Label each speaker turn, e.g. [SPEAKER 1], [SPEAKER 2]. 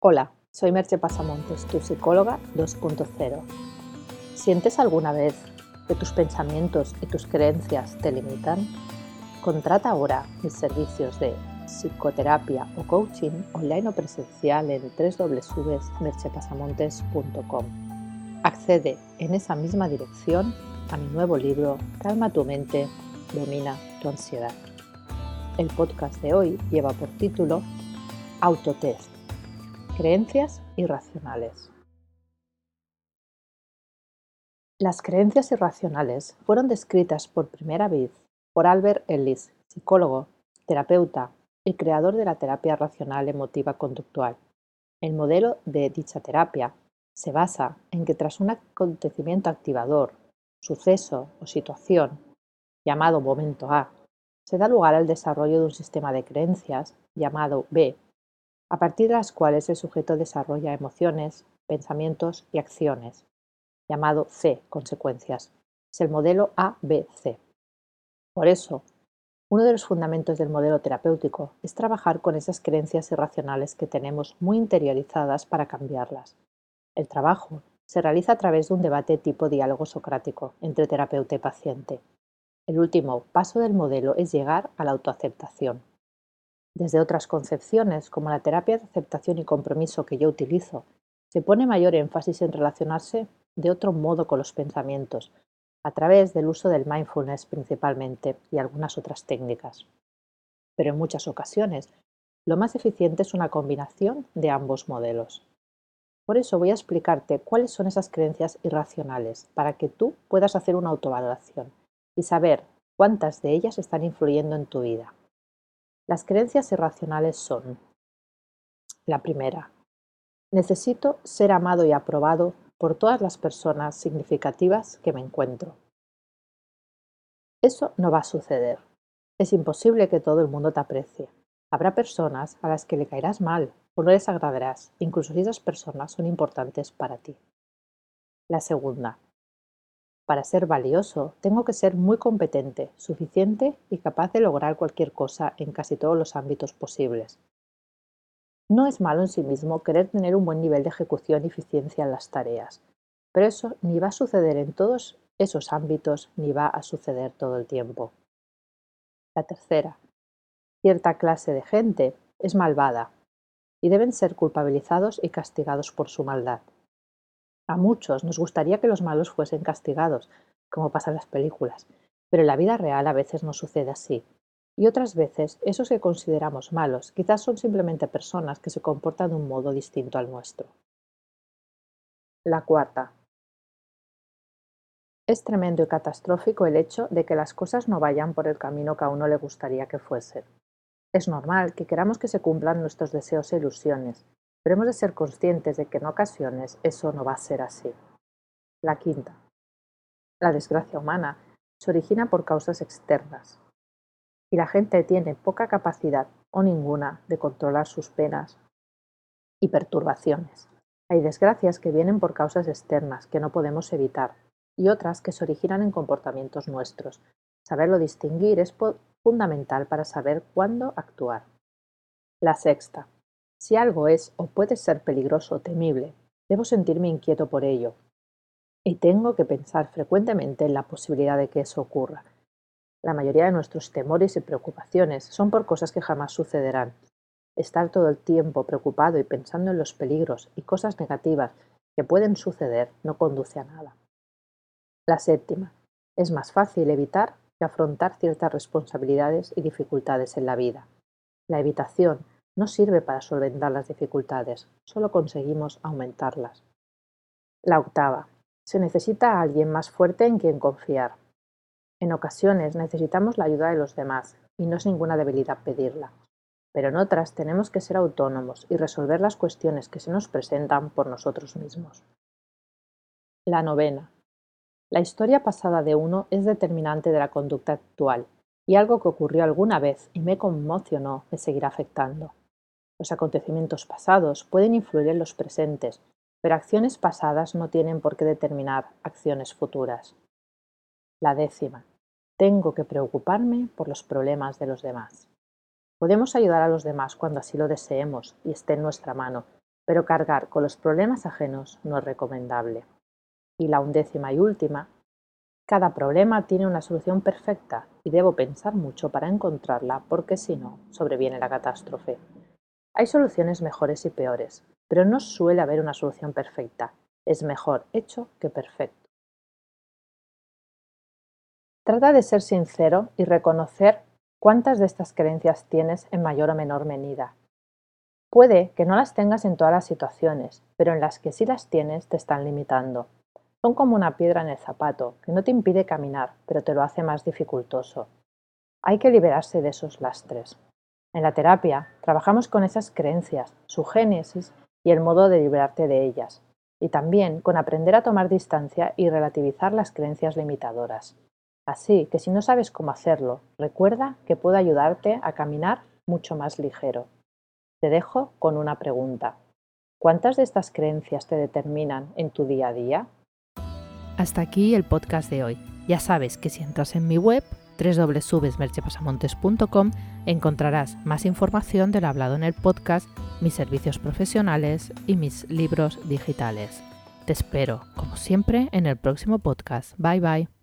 [SPEAKER 1] Hola, soy Merche Pasamontes, tu psicóloga 2.0. ¿Sientes alguna vez que tus pensamientos y tus creencias te limitan? Contrata ahora mis servicios de psicoterapia o coaching online o presencial en www.merchepasamontes.com. Accede en esa misma dirección a mi nuevo libro Calma tu mente, domina tu ansiedad. El podcast de hoy lleva por título Autotest. Creencias irracionales. Las creencias irracionales fueron descritas por primera vez por Albert Ellis, psicólogo, terapeuta y creador de la terapia racional emotiva conductual. El modelo de dicha terapia se basa en que tras un acontecimiento activador, suceso o situación llamado momento A, se da lugar al desarrollo de un sistema de creencias, llamado B, a partir de las cuales el sujeto desarrolla emociones, pensamientos y acciones, llamado C, consecuencias. Es el modelo ABC. Por eso, uno de los fundamentos del modelo terapéutico es trabajar con esas creencias irracionales que tenemos muy interiorizadas para cambiarlas. El trabajo se realiza a través de un debate tipo diálogo socrático entre terapeuta y paciente, el último paso del modelo es llegar a la autoaceptación. Desde otras concepciones, como la terapia de aceptación y compromiso que yo utilizo, se pone mayor énfasis en relacionarse de otro modo con los pensamientos, a través del uso del mindfulness principalmente y algunas otras técnicas. Pero en muchas ocasiones, lo más eficiente es una combinación de ambos modelos. Por eso voy a explicarte cuáles son esas creencias irracionales para que tú puedas hacer una autovaloración y saber cuántas de ellas están influyendo en tu vida. Las creencias irracionales son la primera. Necesito ser amado y aprobado por todas las personas significativas que me encuentro. Eso no va a suceder. Es imposible que todo el mundo te aprecie. Habrá personas a las que le caerás mal o no les agradarás, incluso si esas personas son importantes para ti. La segunda. Para ser valioso, tengo que ser muy competente, suficiente y capaz de lograr cualquier cosa en casi todos los ámbitos posibles. No es malo en sí mismo querer tener un buen nivel de ejecución y eficiencia en las tareas, pero eso ni va a suceder en todos esos ámbitos ni va a suceder todo el tiempo. La tercera. Cierta clase de gente es malvada y deben ser culpabilizados y castigados por su maldad. A muchos nos gustaría que los malos fuesen castigados, como pasa en las películas, pero en la vida real a veces no sucede así. Y otras veces esos que consideramos malos quizás son simplemente personas que se comportan de un modo distinto al nuestro. La cuarta. Es tremendo y catastrófico el hecho de que las cosas no vayan por el camino que a uno le gustaría que fuesen. Es normal que queramos que se cumplan nuestros deseos e ilusiones, pero de ser conscientes de que en ocasiones eso no va a ser así. La quinta. La desgracia humana se origina por causas externas y la gente tiene poca capacidad o ninguna de controlar sus penas y perturbaciones. Hay desgracias que vienen por causas externas que no podemos evitar y otras que se originan en comportamientos nuestros. Saberlo distinguir es fundamental para saber cuándo actuar. La sexta. Si algo es o puede ser peligroso o temible, debo sentirme inquieto por ello. Y tengo que pensar frecuentemente en la posibilidad de que eso ocurra. La mayoría de nuestros temores y preocupaciones son por cosas que jamás sucederán. Estar todo el tiempo preocupado y pensando en los peligros y cosas negativas que pueden suceder no conduce a nada. La séptima. Es más fácil evitar que afrontar ciertas responsabilidades y dificultades en la vida. La evitación no sirve para solventar las dificultades, solo conseguimos aumentarlas. La octava. Se necesita a alguien más fuerte en quien confiar. En ocasiones necesitamos la ayuda de los demás, y no es ninguna debilidad pedirla. Pero en otras tenemos que ser autónomos y resolver las cuestiones que se nos presentan por nosotros mismos. La novena. La historia pasada de uno es determinante de la conducta actual, y algo que ocurrió alguna vez y me conmocionó me seguirá afectando. Los acontecimientos pasados pueden influir en los presentes, pero acciones pasadas no tienen por qué determinar acciones futuras. La décima. Tengo que preocuparme por los problemas de los demás. Podemos ayudar a los demás cuando así lo deseemos y esté en nuestra mano, pero cargar con los problemas ajenos no es recomendable. Y la undécima y última, cada problema tiene una solución perfecta y debo pensar mucho para encontrarla porque si no, sobreviene la catástrofe. Hay soluciones mejores y peores, pero no suele haber una solución perfecta. Es mejor hecho que perfecto. Trata de ser sincero y reconocer cuántas de estas creencias tienes en mayor o menor medida. Puede que no las tengas en todas las situaciones, pero en las que sí las tienes te están limitando. Son como una piedra en el zapato, que no te impide caminar, pero te lo hace más dificultoso. Hay que liberarse de esos lastres. En la terapia trabajamos con esas creencias, su génesis y el modo de liberarte de ellas, y también con aprender a tomar distancia y relativizar las creencias limitadoras. Así que si no sabes cómo hacerlo, recuerda que puedo ayudarte a caminar mucho más ligero. Te dejo con una pregunta. ¿Cuántas de estas creencias te determinan en tu día a día?
[SPEAKER 2] Hasta aquí el podcast de hoy. Ya sabes que si entras en mi web www.merchepasamontes.com encontrarás más información de lo hablado en el podcast, mis servicios profesionales y mis libros digitales. Te espero, como siempre, en el próximo podcast. Bye bye.